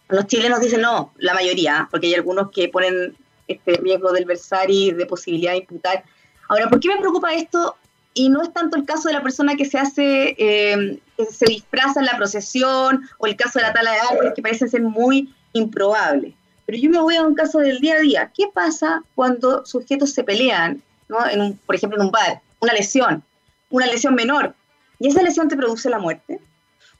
los chilenos dicen no, la mayoría, porque hay algunos que ponen este riesgo del versari de posibilidad de imputar. Ahora, ¿por qué me preocupa esto? Y no es tanto el caso de la persona que se hace, em, que se disfraza en la procesión, o el caso de la tala de árboles, que parecen ser muy improbable. Pero yo me voy a un caso del día a día. ¿Qué pasa cuando sujetos se pelean, ¿no? en un, por ejemplo, en un bar? Una lesión, una lesión menor. ¿Y esa lesión te produce la muerte?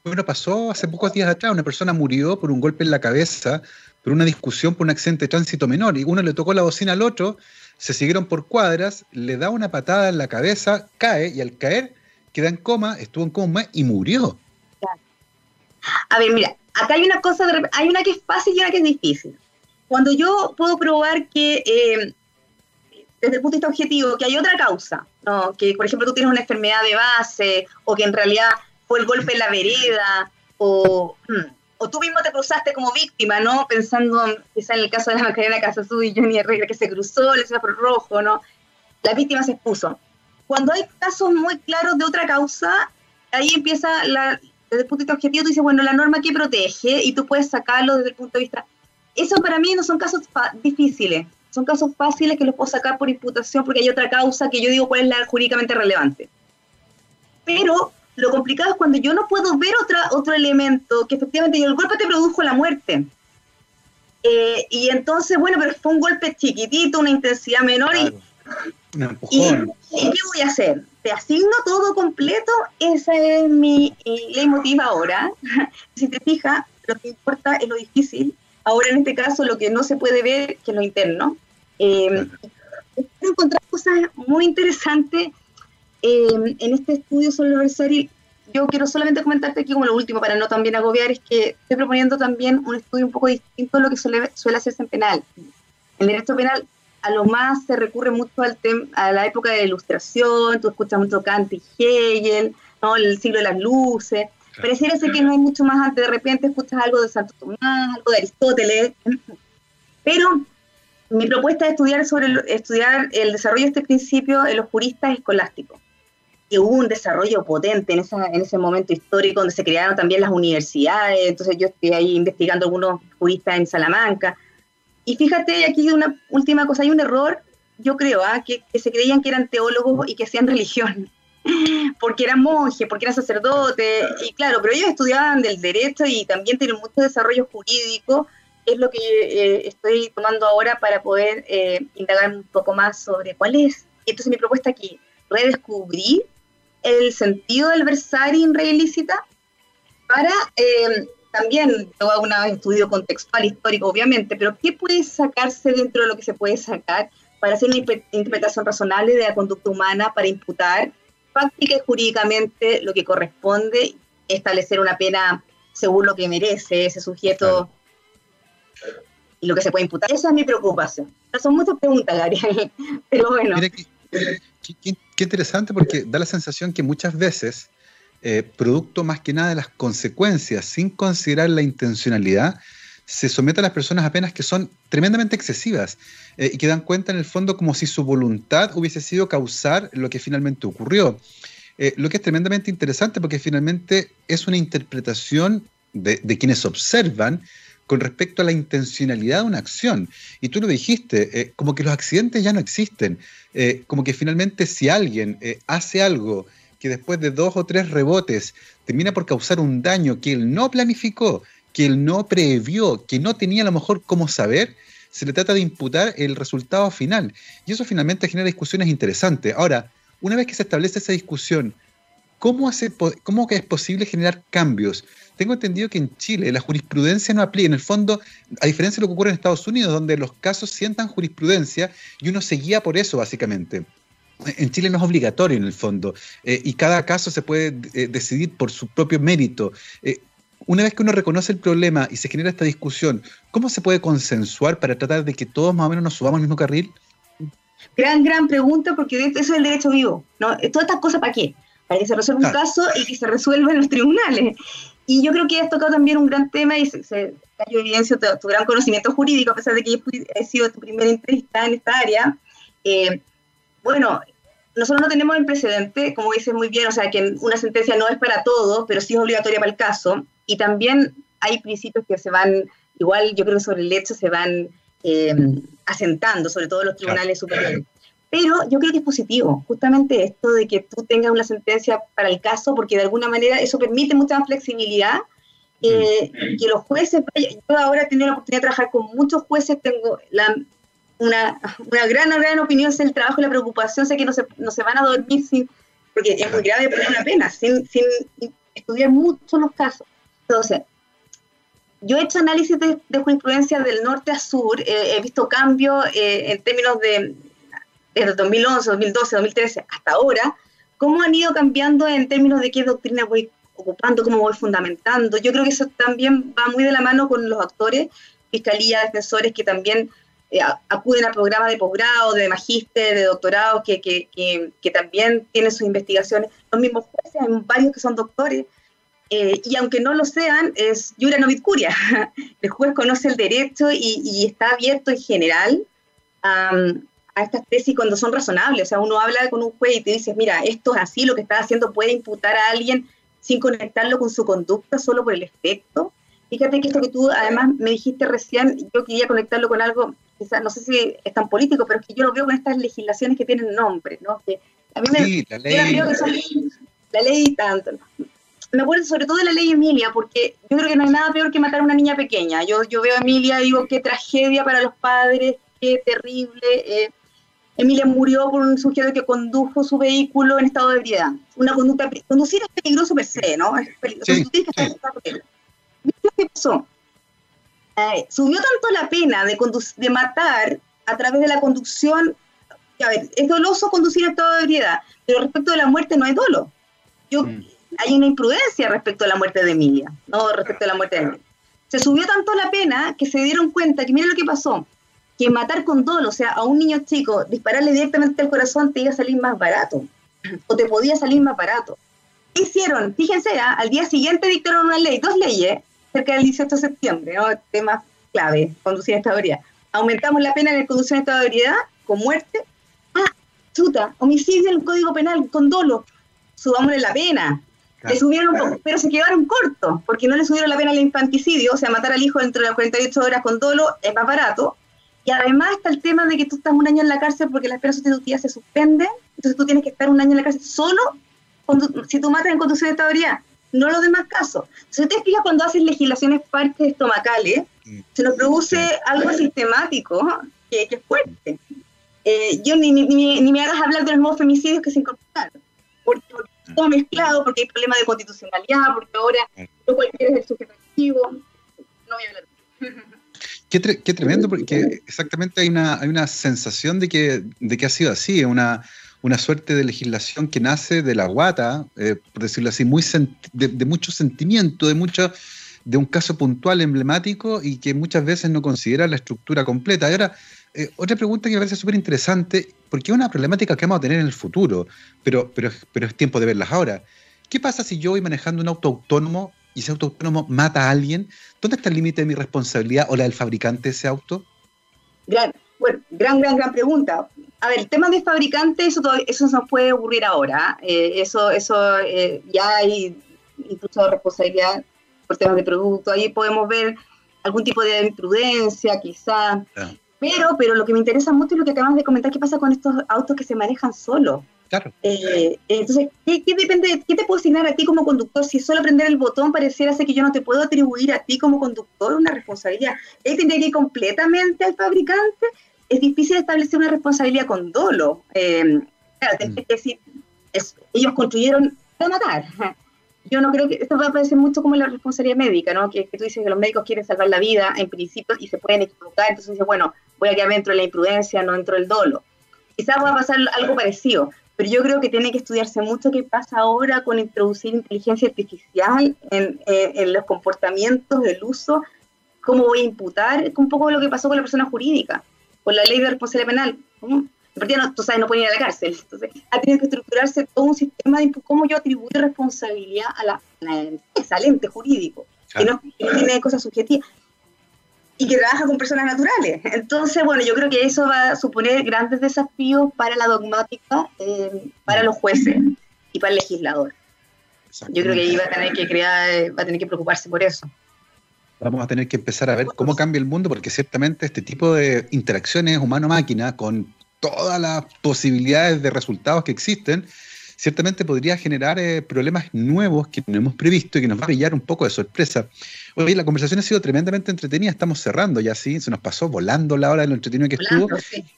Bueno, pasó hace pocos días atrás. Una persona murió por un golpe en la cabeza, por una discusión por un accidente de tránsito menor. Y uno le tocó la bocina al otro, se siguieron por cuadras, le da una patada en la cabeza, cae y al caer queda en coma, estuvo en coma y murió. A ver, mira, acá hay una cosa, hay una que es fácil y una que es difícil. Cuando yo puedo probar que, eh, desde el punto de vista objetivo, que hay otra causa, ¿no? que por ejemplo tú tienes una enfermedad de base, o que en realidad fue el golpe en la vereda, o, hmm, o tú mismo te cruzaste como víctima, ¿no? Pensando quizá en el caso de la Macarena Casasú y Johnny Herrera, que se cruzó, le por rojo, ¿no? La víctima se expuso. Cuando hay casos muy claros de otra causa, ahí empieza la, desde el punto de vista objetivo, tú dices, bueno, la norma que protege y tú puedes sacarlo desde el punto de vista... Eso para mí no son casos difíciles, son casos fáciles que los puedo sacar por imputación porque hay otra causa que yo digo cuál es la jurídicamente relevante. Pero lo complicado es cuando yo no puedo ver otra, otro elemento que efectivamente el golpe te produjo la muerte. Eh, y entonces, bueno, pero fue un golpe chiquitito, una intensidad menor y, y, qué voy a hacer? ¿Te asigno todo completo? Esa es mi leitmotiv ahora. si te fijas, lo que importa es lo difícil. Ahora, en este caso, lo que no se puede ver, que es lo interno. Eh, encontrar cosas muy interesantes em, en este estudio sobre el adversario. Yo quiero solamente comentarte aquí como lo último, para no también agobiar, es que estoy proponiendo también un estudio un poco distinto a lo que suele, suele hacerse en penal. En derecho penal a lo más se recurre mucho al a la época de la ilustración, tú escuchas mucho Kant y Hegel, ¿no? el siglo de las luces. Pareciera ser que no hay mucho más antes, de repente escuchas algo de Santo Tomás, algo de Aristóteles. Pero mi propuesta es estudiar, sobre el, estudiar el desarrollo de este principio en los juristas escolásticos. que hubo un desarrollo potente en, esa, en ese momento histórico donde se crearon también las universidades, entonces yo estoy ahí investigando algunos juristas en Salamanca. Y fíjate, aquí una última cosa, hay un error, yo creo, ¿ah? que, se creían que eran teólogos y que hacían religión, porque eran monjes, porque eran sacerdotes, y claro, pero ellos estudiaban del derecho y también tienen mucho desarrollo jurídico, es lo que eh, estoy tomando ahora para poder eh, indagar un poco más sobre cuál es. Entonces mi propuesta aquí, redescubrir el sentido del versar en red ilícita para eh, también, todo un estudio contextual, histórico, obviamente, pero ¿qué puede sacarse dentro de lo que se puede sacar para hacer una interpretación razonable de la conducta humana, para imputar práctica y jurídicamente lo que corresponde, establecer una pena según lo que merece ese sujeto lo que se puede imputar? Esa es mi preocupación. son muchas preguntas, Gabriel, pero bueno. qué, interesante porque da la sensación que muchas veces, eh, producto más que nada de las consecuencias, sin considerar la intencionalidad, se somete a las personas apenas que son tremendamente excesivas eh, y que dan cuenta en el fondo como si su voluntad hubiese sido causar lo que finalmente ocurrió. Eh, lo que es tremendamente interesante porque finalmente es una interpretación de quienes observan con respecto a la intencionalidad de una acción. Y tú lo dijiste, eh, como que los accidentes ya no existen, eh, como que finalmente si alguien eh, hace algo que después de dos o tres rebotes termina por causar un daño que él no planificó, que él no previó, que no tenía a lo mejor cómo saber, se le trata de imputar el resultado final. Y eso finalmente genera discusiones interesantes. Ahora, una vez que se establece esa discusión, ¿cómo, hace, cómo es posible generar cambios? tengo entendido que en Chile la jurisprudencia no aplica. En el fondo, a diferencia de lo que ocurre en Estados Unidos, donde los casos sientan jurisprudencia y uno se guía por eso, básicamente. En Chile no es obligatorio en el fondo eh, y cada caso se puede eh, decidir por su propio mérito. Eh, una vez que uno reconoce el problema y se genera esta discusión, ¿cómo se puede consensuar para tratar de que todos más o menos nos subamos al mismo carril? Gran, gran pregunta, porque eso es el derecho vivo. ¿no? Todas estas cosas, ¿para qué? Para que se resuelva un caso y que se resuelva en los tribunales. Y yo creo que has tocado también un gran tema y se, se cayó evidencia tu, gran conocimiento jurídico, a pesar de que yo he sido tu primera entrevista en esta área. Eh, bueno, nosotros no tenemos el precedente, como dices muy bien, o sea, que una sentencia no es para todos, pero sí es obligatoria para el caso. Y también hay principios que se van, igual yo creo que sobre el hecho se van eh, asentando, sobre todo los tribunales superiores. Pero yo creo que es positivo, justamente esto de que tú tengas una sentencia para el caso, porque de alguna manera eso permite mucha más flexibilidad. Eh, mm. que los jueces, yo ahora he tenido la oportunidad de trabajar con muchos jueces, tengo la, una, una, gran, gran opinión sobre el trabajo y la preocupación, sé que no se, no se van a dormir sin, porque es muy grave poner una pena, sin, sin estudiar mucho los casos. Entonces, yo he hecho análisis de, jurisprudencia del norte a sur, eh, he visto cambios eh, en términos de, desde 2011, 2012, 2013 hasta ahora, cómo han ido cambiando en términos de qué doctrina voy ocupando, cómo voy fundamentando. Yo creo que eso también va muy de la mano con los actores, fiscalía, defensores que también eh, acuden a programas de posgrado, de magíster, de doctorado, que, que, que, también tienen sus investigaciones. Los mismos jueces, hay varios que son doctores, eh, y aunque no lo sean, es Yura Novit Curia. El juez conoce el derecho y, está abierto en general a estas tesis cuando son razonables. O sea, uno habla con un juez y te dice, mira, esto es así, lo que estás haciendo puede imputar a alguien sin conectarlo con su conducta solo por el efecto. Fíjate que esto que tú además me dijiste recién, yo quería conectarlo con algo, quizás no sé si es tan político, pero es que yo lo veo con estas legislaciones que tienen nombre, ¿no? Que a mí me, sí, la ley. la ley tanto. Me acuerdo sobre todo de la ley Emilia, porque yo creo que no hay nada peor que matar a una niña pequeña. Yo, yo veo a Emilia y digo, qué tragedia para los padres, qué terrible. Eh, Emilia murió por un sujeto que condujo su vehículo en estado de ebriedad. Una conducta, conducir es peligroso per se, ¿no? Es peligroso. Sí, sí. ¿Qué pasó? Eh, subió tanto la pena de, de matar a través de la conducción. A ver, es doloso conducir en estado de ebriedad, pero respecto de la muerte no hay dolo. Yo, mm. Hay una imprudencia respecto a la muerte de Emilia, no respecto a la muerte de Emilia. Se subió tanto la pena que se dieron cuenta que mira lo que pasó que matar con dolo, o sea, a un niño chico, dispararle directamente al corazón te iba a salir más barato, o te podía salir más barato. ¿Qué hicieron? Fíjense, ¿ah? al día siguiente dictaron una ley, dos leyes, cerca del 18 de septiembre, ¿no? Tema clave, conducir de ebriedad. Aumentamos la pena en el de ebriedad con muerte. Ah, chuta, homicidio en el Código Penal con dolo. subámosle la pena. Le subieron un poco, pero se quedaron cortos, porque no le subieron la pena al infanticidio, o sea, matar al hijo dentro de las 48 horas con dolo es más barato. Y además está el tema de que tú estás un año en la cárcel porque las penas sustitutivas se suspenden, entonces tú tienes que estar un año en la cárcel solo si tú matas en conducción de estabilidad, no los demás casos. Si te fijas cuando haces legislaciones partes estomacales, mm. se nos produce algo sistemático que, es fuerte. Eh, yo ni, ni, me hagas hablar de los nuevos femicidios que se incorporaron, porque, todo mezclado, porque hay problemas de constitucionalidad, porque ahora no cualquiera es el sujeto activo. No voy a hablar. Qué, qué, tremendo, porque exactamente hay una, hay una sensación de que, de que ha sido así, una, una suerte de legislación que nace de la guata, eh, por decirlo así, muy de, mucho sentimiento, de mucho, de un caso puntual emblemático y que muchas veces no considera la estructura completa. ahora, eh, otra pregunta que me parece súper interesante, porque es una problemática que vamos a tener en el futuro, pero, pero, pero es tiempo de verlas ahora. ¿Qué pasa si yo voy manejando un auto autónomo y ese auto autónomo mata a alguien? ¿Dónde está el límite de mi responsabilidad o la del fabricante de ese auto? Gran, bueno, gran, gran, gran pregunta. A ver, el tema de fabricante, eso, eso no puede ocurrir ahora. Eh, eso eso eh, ya hay incluso responsabilidad por temas de producto. Ahí podemos ver algún tipo de imprudencia, quizá. Pero, pero lo que me interesa mucho es lo que acabamos de comentar, qué pasa con estos autos que se manejan solos. Claro. Eh, entonces, ¿qué, depende, ¿qué te puedo asignar a ti como conductor? Si solo aprender el botón pareciera ser que yo no te puedo atribuir a ti como conductor una responsabilidad. Él tendría que ir completamente al fabricante. Es difícil establecer una responsabilidad con dolo. Eh, claro, mm. que decir, ellos construyeron para matar. Yo no creo que esto va a parecer mucho como la responsabilidad médica, ¿no? Que, tú dices que los médicos quieren salvar la vida en principio y se pueden equivocar, entonces dices, bueno, voy a quedar dentro de la imprudencia, no dentro del dolo. Quizás va a pasar algo parecido pero yo creo que tiene que estudiarse mucho qué pasa ahora con introducir inteligencia artificial en, en, los comportamientos del uso, cómo voy a imputar, un poco lo que pasó con la persona jurídica, con la ley de responsabilidad penal. ¿Cómo? No, tú sabes, no pueden ir a la cárcel. Entonces, ha tenido que estructurarse todo un sistema de cómo yo atribuyo responsabilidad a la, a ente jurídico, que no tiene cosas subjetivas y que trabaja con personas naturales. Entonces, bueno, yo creo que eso va a suponer grandes desafíos para la dogmática, eh, para los jueces y para el legislador. Yo creo que ahí va a tener que crear, va a tener que preocuparse por eso. Vamos a tener que empezar a ver cómo cambia el mundo, porque ciertamente este tipo de interacciones humano-máquina, con todas las posibilidades de resultados que existen, ciertamente podría generar eh, problemas nuevos que no hemos previsto y que nos va a pillar un poco de sorpresa. Oye, la conversación ha sido tremendamente entretenida, estamos cerrando ya, sí, se nos pasó volando la hora de lo entretenido que estuvo.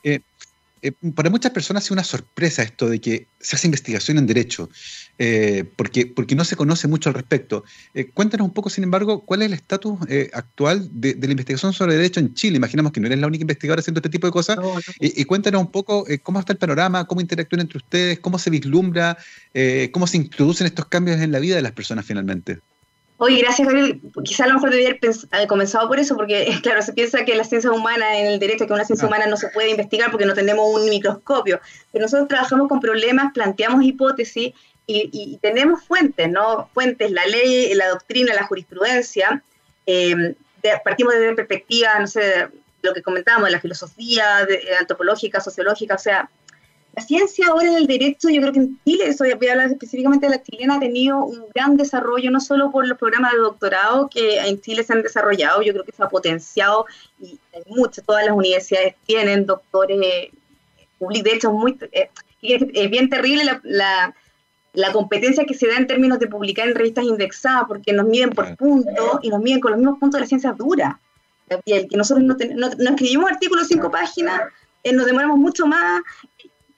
Eh, eh, para muchas personas es una sorpresa esto de que se hace investigación en derecho, eh, porque, porque no se conoce mucho al respecto. cuéntanos un poco, sin embargo, cuál es el estatus actual de, la investigación sobre derecho en Chile. Imaginamos que no eres la única investigadora haciendo este tipo de cosas. Y, cuéntanos un poco cómo está el panorama, cómo interactúan entre ustedes, cómo se vislumbra, cómo se introducen estos cambios en la vida de las personas finalmente. Oye, gracias, Gabriel. Quizá a lo mejor debería haber comenzado por eso, porque, claro, se piensa que la ciencia humana, en el derecho, que una ciencia ah. humana no se puede investigar porque no tenemos un microscopio. Pero nosotros trabajamos con problemas, planteamos hipótesis y, tenemos fuentes, ¿no? Fuentes, la ley, la doctrina, la jurisprudencia. Eh, partimos desde perspectiva, no sé, lo que comentábamos, de la filosofía de, antropológica, sociológica, o sea, la ciencia ahora del derecho, yo creo que en Chile, eso voy a hablar específicamente de la chilena, ha tenido un gran desarrollo, no solo por los programas de doctorado que en Chile se han desarrollado, yo creo que se ha potenciado y hay muchas, todas las universidades tienen doctores públicos, de hecho, muy, eh, es bien terrible la, la, competencia que se da en términos de publicar en revistas indexadas, porque nos miden por puntos y nos miden con los mismos puntos de la ciencia dura. que nosotros no, no, escribimos artículos cinco páginas, eh, nos demoramos mucho más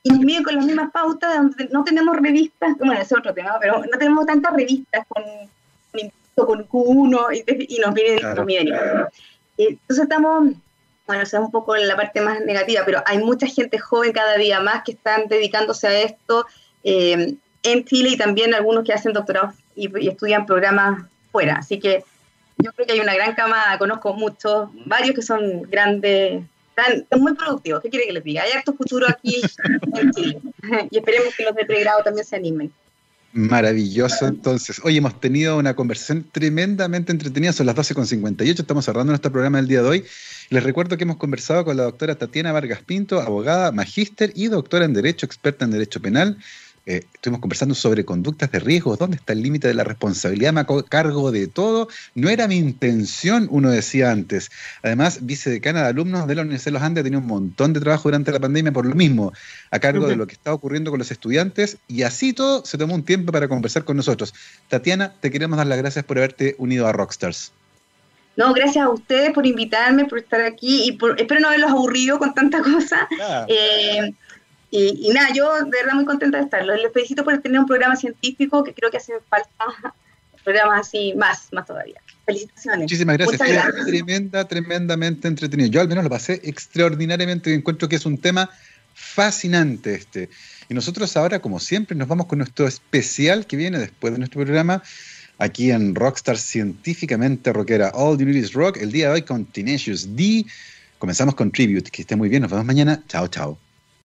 y nos miden con las mismas pautas, donde no tenemos revistas, bueno, es otro tema, pero no tenemos tantas revistas con, con Q1 y, nos miden, nos miden Entonces estamos, bueno, esa es un poco la parte más negativa, pero hay mucha gente joven cada día más que están dedicándose a esto eh, en Chile y también algunos que hacen doctorados y, y estudian programas fuera. Así que yo creo que hay una gran cama, conozco muchos, varios que son grandes están, muy productivos. ¿Qué quiere que les diga? Hay harto futuro aquí en Chile. Y esperemos que los de pregrado también se animen. Maravilloso, entonces. Hoy hemos tenido una conversación tremendamente entretenida, son las 12.58, estamos cerrando nuestro programa del día de hoy. Les recuerdo que hemos conversado con la doctora Tatiana Vargas Pinto, abogada, magíster y doctora en Derecho, experta en Derecho Penal, eh, estuvimos conversando sobre conductas de riesgo, dónde está el límite de la responsabilidad, me hago cargo de todo. No era mi intención, uno decía antes. Además, vicedecana de alumnos de la Universidad de los Andes ha tenido un montón de trabajo durante la pandemia por lo mismo, a cargo de lo que está ocurriendo con los estudiantes, y así todo se tomó un tiempo para conversar con nosotros. Tatiana, te queremos dar las gracias por haberte unido a Rockstars. No, gracias a ustedes por invitarme, por estar aquí y espero no haberlos aburrido con tanta cosa. Eh, y, nada, yo de verdad muy contenta de estar. Les felicito por tener un programa científico que creo que hace falta programas así más, más todavía. Felicitaciones. Muchísimas gracias. Tremenda, tremendamente entretenido. Yo al menos lo pasé extraordinariamente. Encuentro que es un tema fascinante este. Y nosotros ahora, como siempre, nos vamos con nuestro especial que viene después de nuestro programa aquí en Rockstar Científicamente Rockera. All You Need Is Rock. El día de hoy con Tenacious D. Comenzamos con Tribute. Que esté muy bien. Nos vemos mañana. Chao, chao.